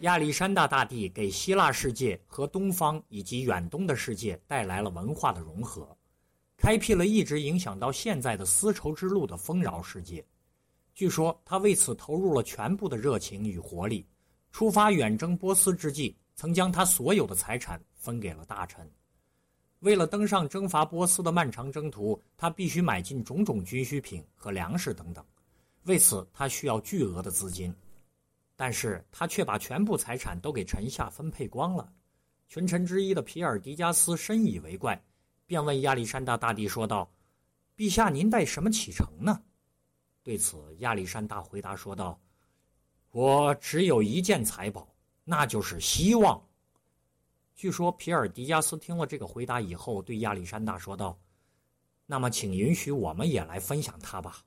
亚历山大大帝给希腊世界和东方以及远东的世界带来了文化的融合，开辟了一直影响到现在的丝绸之路的丰饶世界。据说他为此投入了全部的热情与活力。出发远征波斯之际，曾将他所有的财产分给了大臣。为了登上征伐波斯的漫长征途，他必须买进种种军需品和粮食等等，为此他需要巨额的资金。但是他却把全部财产都给臣下分配光了。群臣之一的皮尔迪加斯深以为怪，便问亚历山大大帝说道：“陛下，您带什么启程呢？”对此，亚历山大回答说道：“我只有一件财宝，那就是希望。”据说皮尔迪加斯听了这个回答以后，对亚历山大说道：“那么，请允许我们也来分享它吧。”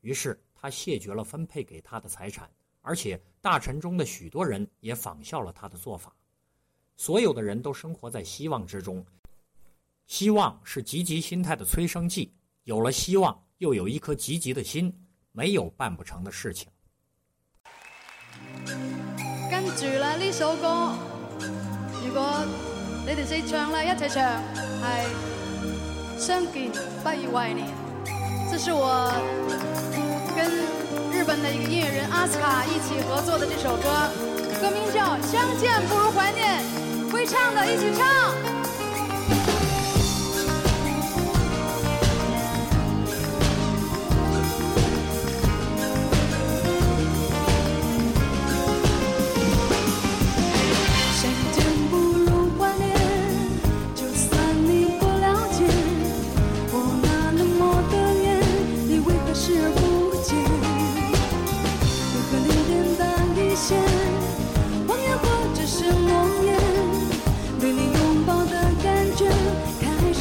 于是他谢绝了分配给他的财产。而且大臣中的许多人也仿效了他的做法，所有的人都生活在希望之中。希望是积极心态的催生剂，有了希望，又有一颗积极的心，没有办不成的事情。跟住啦呢首歌，如果你哋识唱啦，一齐唱系相见不如怀念，这是我跟。的一个音乐人阿斯卡一起合作的这首歌，歌名叫《相见不如怀念》，会唱的一起唱。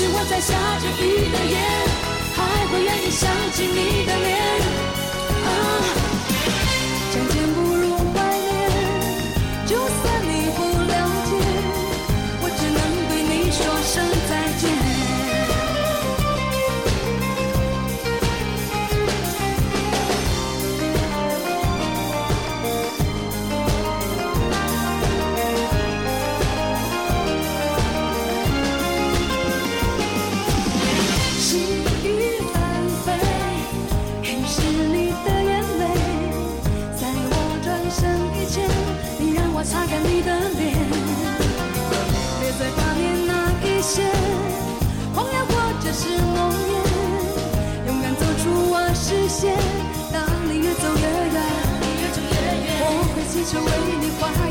是我在下着雨的夜，还会愿意想起你的脸。擦干你的脸，别再挂念那一些谎言或者是诺言，勇敢走出我视线，当你越走越远，我会祈求为你换。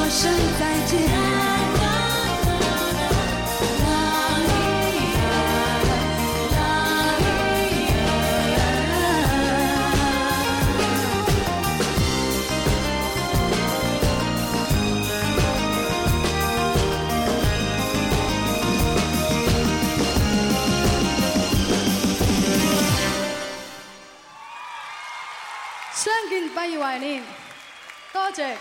说声再见。相見不易，懷念。多謝。